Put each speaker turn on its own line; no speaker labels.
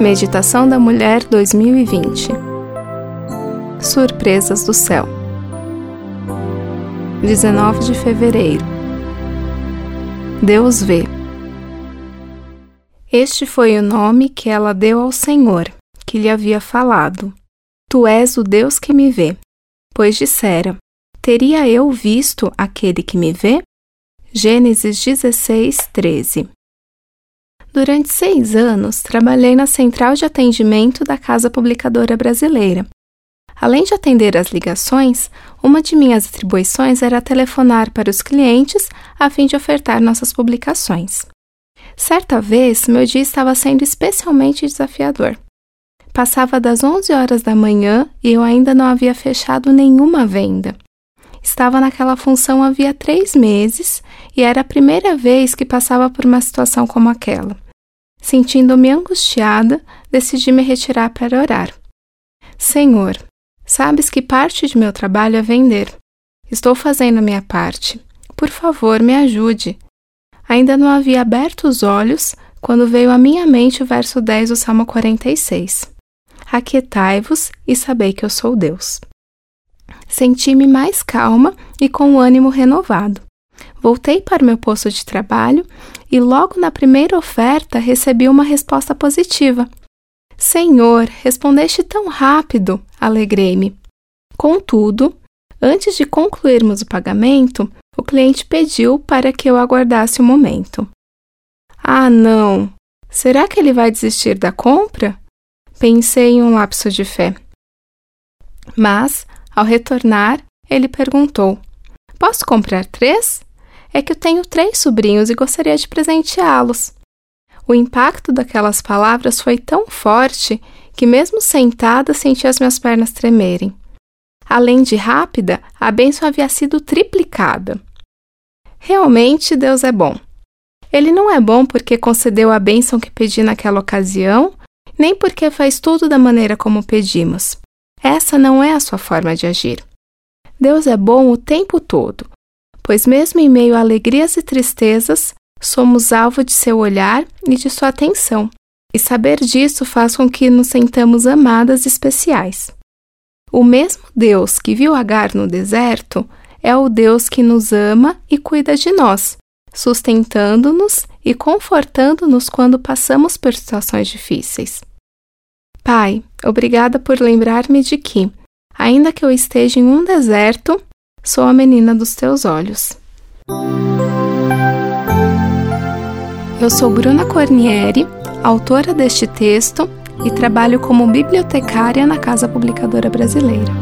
Meditação da Mulher 2020 Surpresas do Céu 19 de fevereiro Deus vê. Este foi o nome que ela deu ao Senhor, que lhe havia falado: Tu és o Deus que me vê. Pois dissera: Teria eu visto aquele que me vê? Gênesis 16, 13 Durante seis anos, trabalhei na central de atendimento da Casa Publicadora Brasileira. Além de atender as ligações, uma de minhas atribuições era telefonar para os clientes a fim de ofertar nossas publicações. Certa vez, meu dia estava sendo especialmente desafiador. Passava das 11 horas da manhã e eu ainda não havia fechado nenhuma venda. Estava naquela função havia três meses e era a primeira vez que passava por uma situação como aquela. Sentindo-me angustiada, decidi me retirar para orar. Senhor, sabes que parte de meu trabalho é vender. Estou fazendo a minha parte. Por favor, me ajude. Ainda não havia aberto os olhos quando veio à minha mente o verso 10 do Salmo 46. Aquietai-vos e sabei que eu sou Deus. Senti-me mais calma e com o ânimo renovado. Voltei para o meu posto de trabalho e logo na primeira oferta recebi uma resposta positiva. Senhor, respondeste tão rápido, alegrei-me. Contudo, antes de concluirmos o pagamento, o cliente pediu para que eu aguardasse um momento. Ah, não! Será que ele vai desistir da compra? Pensei em um lapso de fé. Mas, ao retornar, ele perguntou: Posso comprar três? é que eu tenho três sobrinhos e gostaria de presenteá-los. O impacto daquelas palavras foi tão forte que, mesmo sentada, senti as minhas pernas tremerem. Além de rápida, a bênção havia sido triplicada. Realmente, Deus é bom. Ele não é bom porque concedeu a bênção que pedi naquela ocasião, nem porque faz tudo da maneira como pedimos. Essa não é a sua forma de agir. Deus é bom o tempo todo, pois, mesmo em meio a alegrias e tristezas, somos alvo de seu olhar e de sua atenção, e saber disso faz com que nos sentamos amadas especiais. O mesmo Deus que viu Agar no deserto é o Deus que nos ama e cuida de nós, sustentando-nos e confortando-nos quando passamos por situações difíceis. Pai, obrigada por lembrar-me de que, ainda que eu esteja em um deserto, Sou a menina dos teus olhos. Eu sou Bruna Cornieri, autora deste texto e trabalho como bibliotecária na Casa Publicadora Brasileira.